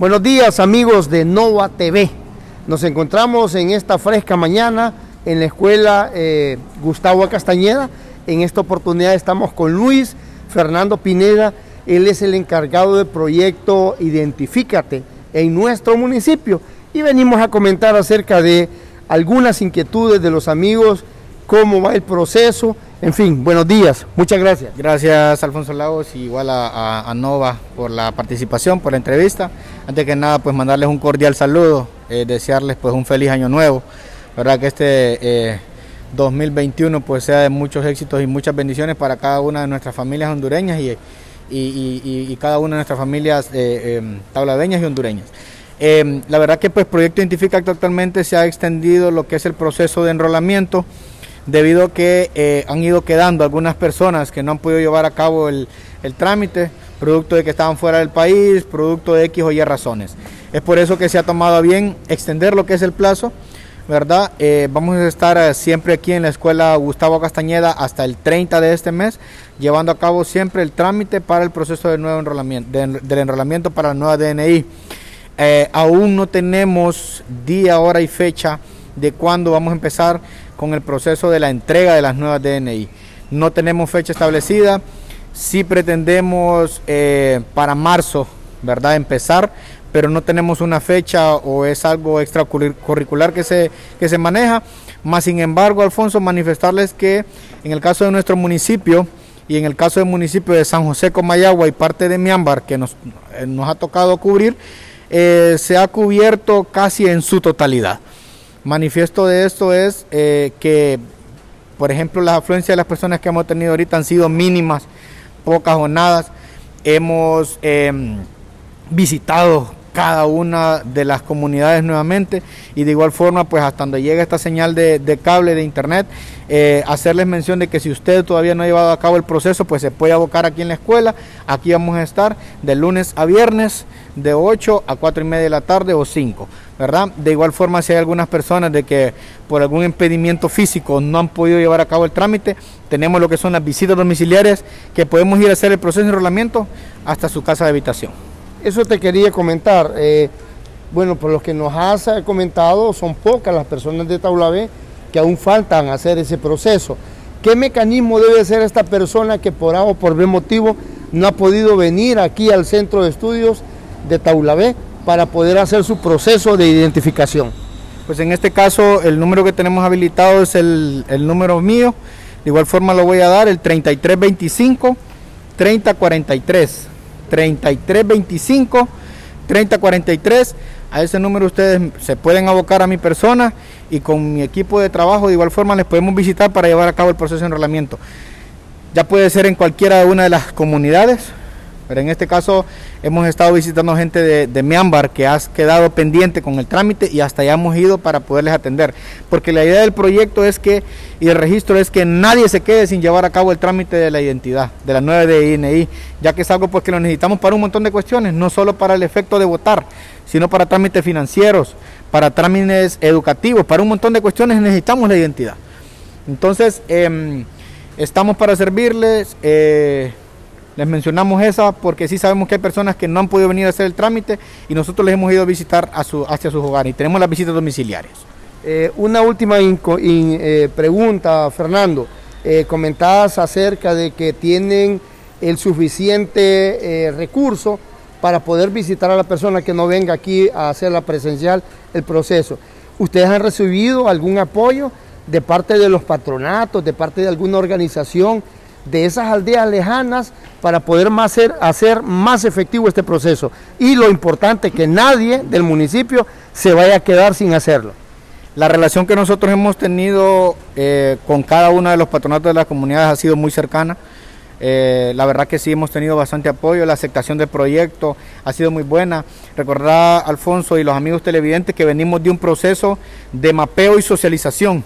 Buenos días amigos de Nova TV. Nos encontramos en esta fresca mañana en la escuela eh, Gustavo Castañeda. En esta oportunidad estamos con Luis Fernando Pineda. Él es el encargado del proyecto Identifícate en nuestro municipio y venimos a comentar acerca de algunas inquietudes de los amigos, cómo va el proceso en fin, buenos días, muchas gracias. Gracias Alfonso Lagos y igual a, Nova por la participación, por la entrevista. Antes que nada, pues mandarles un cordial saludo, eh, desearles pues un feliz año nuevo. verdad que este 2021 eh, pues sea de muchos éxitos y muchas bendiciones para cada una de nuestras familias hondureñas y, y, cada una de nuestras familias eh, em, tabladeñas y hondureñas. Em, la verdad que pues Proyecto Identifica actualmente se ha extendido lo que es el proceso de enrolamiento debido a que eh, han ido quedando algunas personas que no han podido llevar a cabo el, trámite, producto de que estaban fuera del país, producto de X o Y razones. Es por eso que se ha tomado bien extender lo que es el plazo, ¿verdad? Eh, vamos a estar eh, siempre aquí en la escuela Gustavo Castañeda hasta el 30 de este mes, llevando a cabo siempre el trámite para el proceso de nuevo enrolamiento, del enrolamiento para la nueva DNI. aún no tenemos día, hora y fecha de cuándo vamos a empezar con el proceso de la entrega de las nuevas DNI. No tenemos fecha establecida, sí pretendemos eh, para marzo, ¿verdad? Empezar, pero no tenemos una fecha o es algo extracurricular que se, que se maneja. Más sin embargo, Alfonso, manifestarles que en el caso de nuestro municipio y en el caso del municipio de San José Comayagua y parte de Miámbar, que nos, eh, nos ha tocado cubrir, eh, se ha cubierto casi en su totalidad. Manifiesto de esto es eh, que, por ejemplo, las afluencias de las personas que hemos tenido ahorita han sido mínimas, pocas o nada. Hemos em, visitado cada una de las comunidades nuevamente. Y de igual forma pues hasta donde llega esta señal de, cable de internet eh, hacerles mención de que si usted todavía no ha llevado a cabo el proceso pues se puede abocar aquí en la escuela. Aquí vamos a estar de lunes a viernes de 8 a 4 y media de la tarde o 5 ¿verdad? De igual forma si hay algunas personas de que por algún impedimento físico no han podido llevar a cabo el trámite tenemos lo que son las visitas domiciliarias que podemos ir a hacer el proceso de enrolamiento hasta su casa de habitación eso te quería comentar. Eh, bueno, por lo que nos has comentado, son pocas las personas de Taulabé que aún faltan hacer ese proceso. ¿Qué mecanismo debe ser esta persona que por A o por B motivo no ha podido venir aquí al centro de estudios de Taulabé para poder hacer su proceso de identificación? Pues en este caso el número que tenemos habilitado es el, el número mío. De igual forma lo voy a dar, el 3325 3043. 3325 3043. A ese número ustedes se pueden abocar a mi persona y con mi equipo de trabajo de igual forma les podemos visitar para llevar a cabo el proceso de enrolamiento. Ya puede ser en cualquiera de una de las comunidades, pero en este caso hemos estado visitando gente de, de que ha quedado pendiente con el trámite y hasta ya hemos ido para poderles atender. Porque la idea del proyecto es que, y el registro es que nadie se quede sin llevar a cabo el trámite de la identidad, de la nueva DNI, ya que es algo pues, que lo necesitamos para un montón de cuestiones, no solo para el efecto de votar, sino para trámites financieros, para trámites educativos, para un montón de cuestiones necesitamos la identidad. Entonces, em, estamos para servirles. Eh, les mencionamos esa porque sí sabemos que hay personas que no han podido venir a hacer el trámite y nosotros les hemos ido a visitar a su, hacia sus hogares y tenemos las visitas domiciliarias. Eh, una última eh, pregunta, Fernando. Eh, comentabas acerca de que tienen el suficiente recurso para poder visitar a la persona que no venga aquí a hacer la presencial el proceso. ¿Ustedes han recibido algún apoyo de parte de los patronatos, de parte de alguna organización de esas aldeas lejanas para poder más hacer, hacer más efectivo este proceso. Y lo importante, que nadie del municipio se vaya a quedar sin hacerlo. La relación que nosotros hemos tenido eh, con cada uno de los patronatos de las comunidades ha sido muy cercana. Eh, la verdad que sí hemos tenido bastante apoyo, la aceptación del proyecto ha sido muy buena. Recordar, Alfonso y los amigos televidentes, que venimos de un proceso de mapeo y socialización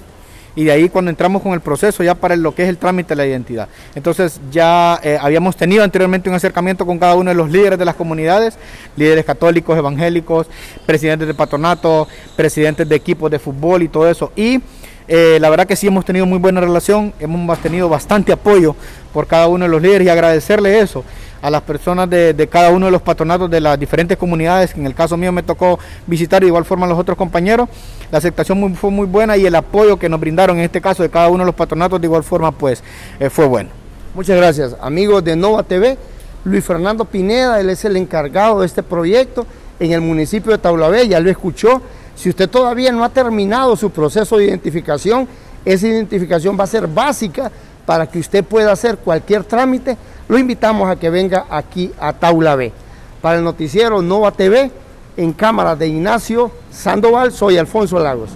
y de ahí cuando entramos con el proceso ya para lo que es el trámite de la identidad. Entonces ya eh, habíamos tenido anteriormente un acercamiento con cada uno de los líderes de las comunidades, líderes católicos, evangélicos, presidentes de patronato, presidentes de equipos de fútbol y todo eso. Y Eh, la verdad que sí hemos tenido muy buena relación, hemos tenido bastante apoyo por cada uno de los líderes y agradecerle eso a las personas de, cada uno de los patronatos de las diferentes comunidades, que en el caso mío me tocó visitar de igual forma a los otros compañeros. La aceptación fue muy buena y el apoyo que nos brindaron en este caso de cada uno de los patronatos de igual forma pues eh, fue bueno. Muchas gracias. Amigos de Nova TV, Luis Fernando Pineda, él es el encargado de este proyecto en el municipio de Taulabé, ya lo escuchó. Si usted todavía no ha terminado su proceso de identificación, esa identificación va a ser básica para que usted pueda hacer cualquier trámite. Lo invitamos a que venga aquí a Taula B. Para el noticiero Nova TV, en cámara de Ignacio Sandoval, soy Alfonso Lagos.